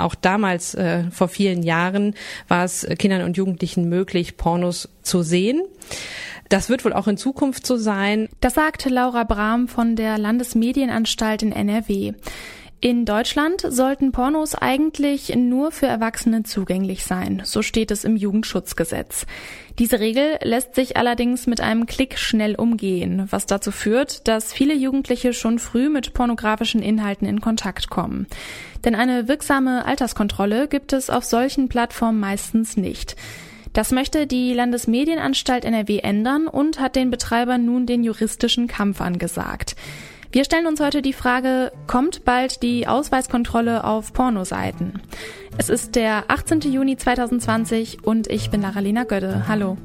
Auch damals, äh, vor vielen Jahren, war es Kindern und Jugendlichen möglich, Pornos zu sehen. Das wird wohl auch in Zukunft so sein. Das sagte Laura Brahm von der Landesmedienanstalt in NRW. In Deutschland sollten Pornos eigentlich nur für Erwachsene zugänglich sein, so steht es im Jugendschutzgesetz. Diese Regel lässt sich allerdings mit einem Klick schnell umgehen, was dazu führt, dass viele Jugendliche schon früh mit pornografischen Inhalten in Kontakt kommen. Denn eine wirksame Alterskontrolle gibt es auf solchen Plattformen meistens nicht. Das möchte die Landesmedienanstalt NRW ändern und hat den Betreibern nun den juristischen Kampf angesagt. Wir stellen uns heute die Frage, kommt bald die Ausweiskontrolle auf Pornoseiten? Es ist der 18. Juni 2020 und ich bin Laralina Gödde. Hallo.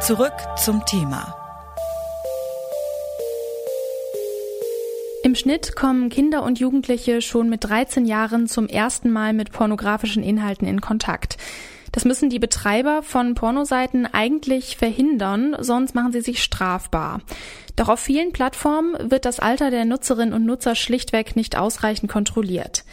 Zurück zum Thema. Schnitt kommen Kinder und Jugendliche schon mit 13 Jahren zum ersten Mal mit pornografischen Inhalten in Kontakt. Das müssen die Betreiber von Pornoseiten eigentlich verhindern, sonst machen sie sich strafbar. Doch auf vielen Plattformen wird das Alter der Nutzerinnen und Nutzer schlichtweg nicht ausreichend kontrolliert.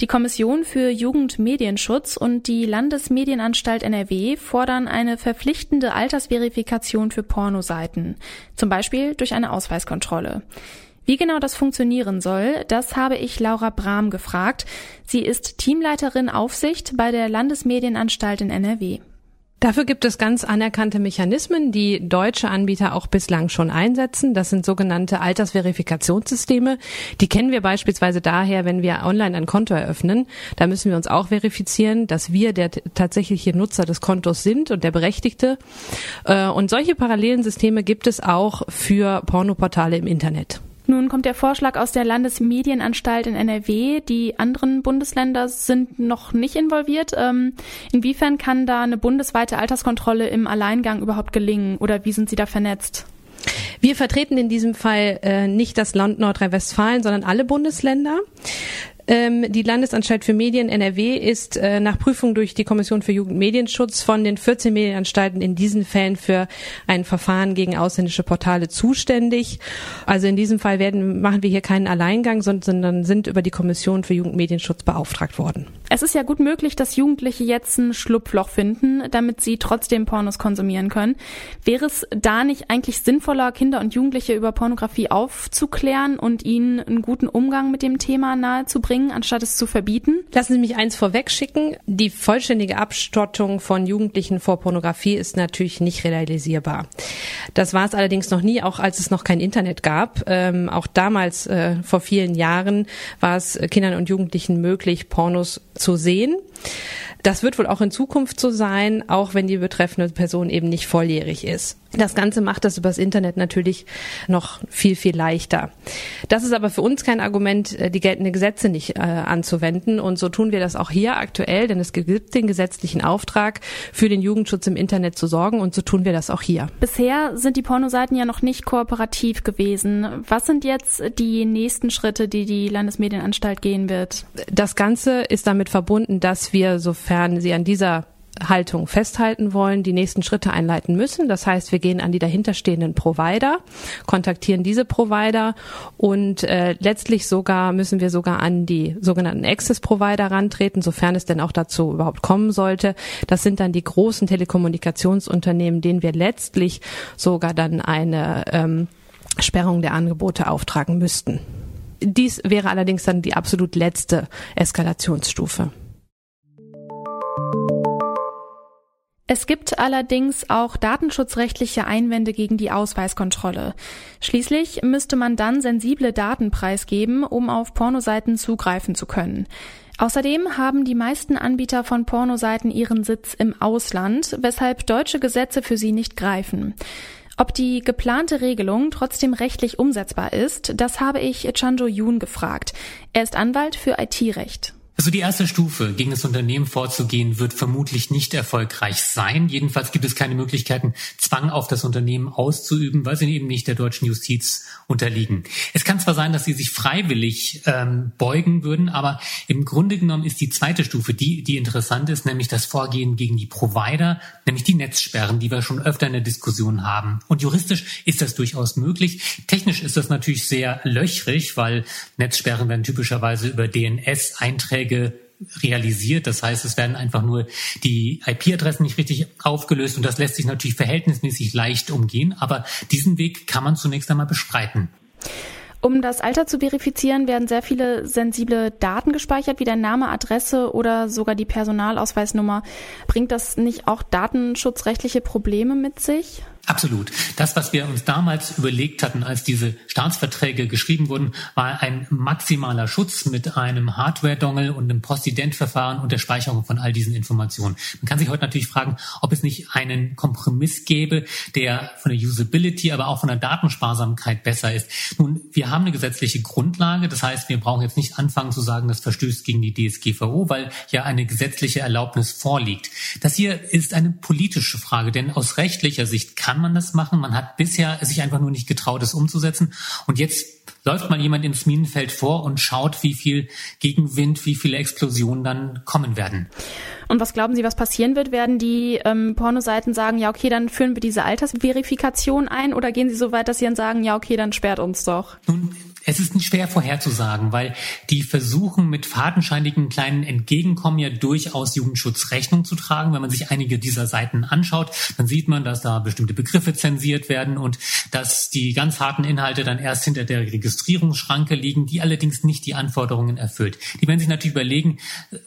Die Kommission für Jugendmedienschutz und die Landesmedienanstalt NRW fordern eine verpflichtende Altersverifikation für Pornoseiten, zum Beispiel durch eine Ausweiskontrolle. Wie genau das funktionieren soll, das habe ich Laura Brahm gefragt. Sie ist Teamleiterin Aufsicht bei der Landesmedienanstalt in NRW. Dafür gibt es ganz anerkannte Mechanismen, die deutsche Anbieter auch bislang schon einsetzen. Das sind sogenannte Altersverifikationssysteme. Die kennen wir beispielsweise daher, wenn wir online ein Konto eröffnen. Da müssen wir uns auch verifizieren, dass wir der tatsächliche Nutzer des Kontos sind und der Berechtigte. Äh, und solche parallelen Systeme gibt es auch für Pornoportale im Internet. Nun kommt der Vorschlag aus der Landesmedienanstalt in NRW. Die anderen Bundesländer sind noch nicht involviert. Ähm, inwiefern kann da eine bundesweite Alterskontrolle im Alleingang überhaupt gelingen oder wie sind Sie da vernetzt? Wir vertreten in diesem Fall äh, nicht das Land Nordrhein-Westfalen, sondern alle Bundesländer. Ähm, die Landesanstalt für Medien NRW ist äh, nach Prüfung durch die Kommission für Jugendmedienschutz von den 14 Medienanstalten in diesen Fällen für ein Verfahren gegen ausländische Portale zuständig. Also in diesem Fall werden, machen wir hier keinen Alleingang, sondern sind über die Kommission für Jugendmedienschutz beauftragt worden. Es ist ja gut möglich, dass Jugendliche jetzt ein Schlupfloch finden, damit sie trotzdem Pornos konsumieren können. Wäre es da nicht eigentlich sinnvoller, Kinder und Jugendliche über Pornografie aufzuklären und ihnen einen guten Umgang mit dem Thema nahezubringen? Bringen, anstatt es zu verbieten? Lassen Sie mich eins vorwegschicken. Die vollständige Abstottung von Jugendlichen vor Pornografie ist natürlich nicht realisierbar. Das war es allerdings noch nie, auch als es noch kein Internet gab. Ähm, auch damals, äh, vor vielen Jahren, war es Kindern und Jugendlichen möglich, Pornos zu sehen. Das wird wohl auch in Zukunft so sein, auch wenn die betreffende Person eben nicht volljährig ist. Das Ganze macht das übers Internet natürlich noch viel, viel leichter. Das ist aber für uns kein Argument, äh, die geltenden Gesetze nicht äh, anzuwenden. Und so tun wir das auch hier aktuell, denn es gibt den gesetzlichen Auftrag, für den Jugendschutz im Internet zu sorgen. Und so tun wir das auch hier. Bisher sind die Pornoseiten ja noch nicht kooperativ gewesen. Was sind jetzt die nächsten Schritte, die die Landesmedienanstalt gehen wird? Das Ganze ist damit verbunden, dass wir, sofern sie an dieser Haltung festhalten wollen, die nächsten Schritte einleiten müssen. Das heißt, wir gehen an die dahinterstehenden Provider, kontaktieren diese Provider und äh, letztlich sogar müssen wir sogar an die sogenannten Access-Provider rantreten, sofern es denn auch dazu überhaupt kommen sollte. Das sind dann die großen Telekommunikationsunternehmen, denen wir letztlich sogar dann eine ähm, Sperrung der Angebote auftragen müssten. Dies wäre allerdings dann die absolut letzte Eskalationsstufe. Es gibt allerdings auch datenschutzrechtliche Einwände gegen die Ausweiskontrolle. Schließlich müsste man dann sensible Daten preisgeben, um auf Pornoseiten zugreifen zu können. Außerdem haben die meisten Anbieter von Pornoseiten ihren Sitz im Ausland, weshalb deutsche Gesetze für sie nicht greifen. Ob die geplante Regelung trotzdem rechtlich umsetzbar ist, das habe ich Chanjo Yoon gefragt. Er ist Anwalt für IT-Recht. Also die erste Stufe, gegen das Unternehmen vorzugehen, wird vermutlich nicht erfolgreich sein. Jedenfalls gibt es keine Möglichkeiten, Zwang auf das Unternehmen auszuüben, weil sie eben nicht der deutschen Justiz unterliegen. Es kann zwar sein, dass sie sich freiwillig ähm, beugen würden, aber im Grunde genommen ist die zweite Stufe die, die interessant ist, nämlich das Vorgehen gegen die Provider, nämlich die Netzsperren, die wir schon öfter in der Diskussion haben. Und juristisch ist das durchaus möglich. Technisch ist das natürlich sehr löchrig, weil Netzsperren werden typischerweise über DNS-Einträge Anträge realisiert. Das heißt, es werden einfach nur die IP-Adressen nicht richtig aufgelöst und das lässt sich natürlich verhältnismäßig leicht umgehen. Aber diesen Weg kann man zunächst einmal bestreiten. Um das Alter zu verifizieren, werden sehr viele sensible Daten gespeichert, wie der Name, Adresse oder sogar die Personalausweisnummer. Bringt das nicht auch datenschutzrechtliche Probleme mit sich? Absolut. Das, was wir uns damals überlegt hatten, als diese Staatsverträge geschrieben wurden, war ein maximaler Schutz mit einem Hardware-Dongle und einem Postident-Verfahren und der Speicherung von all diesen Informationen. Man kann sich heute natürlich fragen, ob es nicht einen Kompromiss gäbe, der von der Usability, aber auch von der Datensparsamkeit besser ist. Nun, wir haben eine gesetzliche Grundlage. Das heißt, wir brauchen jetzt nicht anfangen zu sagen, das verstößt gegen die DSGVO, weil ja eine gesetzliche Erlaubnis vorliegt. Das hier ist eine politische Frage, denn aus rechtlicher Sicht kann kann man das machen. Man hat bisher sich einfach nur nicht getraut, es umzusetzen. Und jetzt läuft mal jemand ins Minenfeld vor und schaut, wie viel Gegenwind, wie viele Explosionen dann kommen werden. Und was glauben Sie, was passieren wird? Werden die ähm, Pornoseiten sagen, ja, okay, dann führen wir diese Altersverifikation ein oder gehen sie so weit, dass sie dann sagen, ja, okay, dann sperrt uns doch? Nun, es ist nicht schwer vorherzusagen, weil die versuchen mit fadenscheinigen kleinen Entgegenkommen ja durchaus Jugendschutz Rechnung zu tragen. Wenn man sich einige dieser Seiten anschaut, dann sieht man, dass da bestimmte Begriffe zensiert werden und dass die ganz harten Inhalte dann erst hinter der Registrierungsschranke liegen, die allerdings nicht die Anforderungen erfüllt. Die werden sich natürlich überlegen,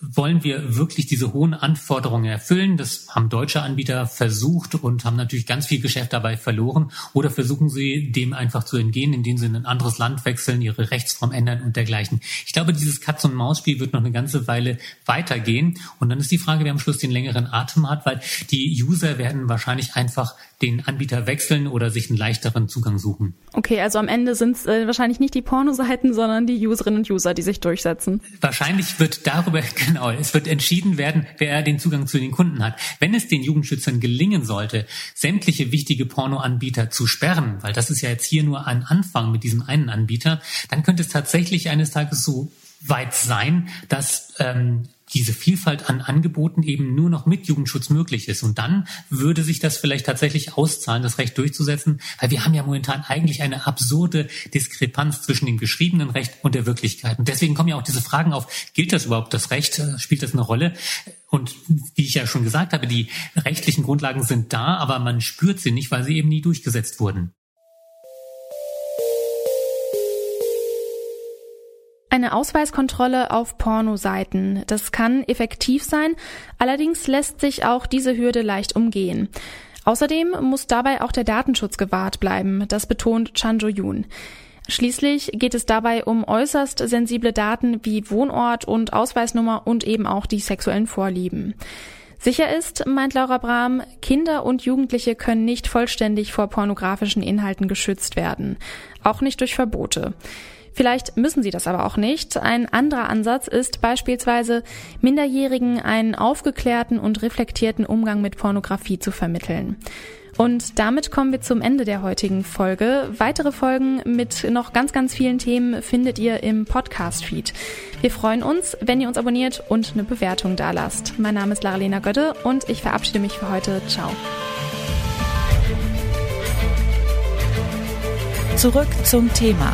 wollen wir wirklich diese hohen Anforderungen erfüllen? Das haben deutsche Anbieter versucht und haben natürlich ganz viel Geschäft dabei verloren. Oder versuchen sie dem einfach zu entgehen, indem sie in ein anderes Land wechseln wechseln, ihre Rechtsform ändern und dergleichen. Ich glaube, dieses Katz-und-Maus-Spiel wird noch eine ganze Weile weitergehen. Und dann ist die Frage, wer am Schluss den längeren Atem hat, weil die User werden wahrscheinlich einfach den Anbieter wechseln oder sich einen leichteren Zugang suchen. Okay, also am Ende sind es äh, wahrscheinlich nicht die Pornoseiten, sondern die Userinnen und User, die sich durchsetzen. Wahrscheinlich wird darüber, genau, es wird entschieden werden, wer den Zugang zu den Kunden hat. Wenn es den Jugendschützern gelingen sollte, sämtliche wichtige Pornoanbieter zu sperren, weil das ist ja jetzt hier nur ein Anfang mit diesem einen Anbieter, dann könnte es tatsächlich eines Tages so weit sein, dass ähm, diese Vielfalt an Angeboten eben nur noch mit Jugendschutz möglich ist. Und dann würde sich das vielleicht tatsächlich auszahlen, das Recht durchzusetzen, weil wir haben ja momentan eigentlich eine absurde Diskrepanz zwischen dem geschriebenen Recht und der Wirklichkeit. Und deswegen kommen ja auch diese Fragen auf, gilt das überhaupt das Recht? Spielt das eine Rolle? Und wie ich ja schon gesagt habe, die rechtlichen Grundlagen sind da, aber man spürt sie nicht, weil sie eben nie durchgesetzt wurden. Eine Ausweiskontrolle auf Pornoseiten. Das kann effektiv sein, allerdings lässt sich auch diese Hürde leicht umgehen. Außerdem muss dabei auch der Datenschutz gewahrt bleiben, das betont Chan Jo-yoon. Schließlich geht es dabei um äußerst sensible Daten wie Wohnort und Ausweisnummer und eben auch die sexuellen Vorlieben. Sicher ist, meint Laura Brahm, Kinder und Jugendliche können nicht vollständig vor pornografischen Inhalten geschützt werden, auch nicht durch Verbote. Vielleicht müssen sie das aber auch nicht. Ein anderer Ansatz ist beispielsweise, Minderjährigen einen aufgeklärten und reflektierten Umgang mit Pornografie zu vermitteln. Und damit kommen wir zum Ende der heutigen Folge. Weitere Folgen mit noch ganz, ganz vielen Themen findet ihr im Podcast-Feed. Wir freuen uns, wenn ihr uns abonniert und eine Bewertung dalasst. Mein Name ist Lara-Lena Götte und ich verabschiede mich für heute. Ciao. Zurück zum Thema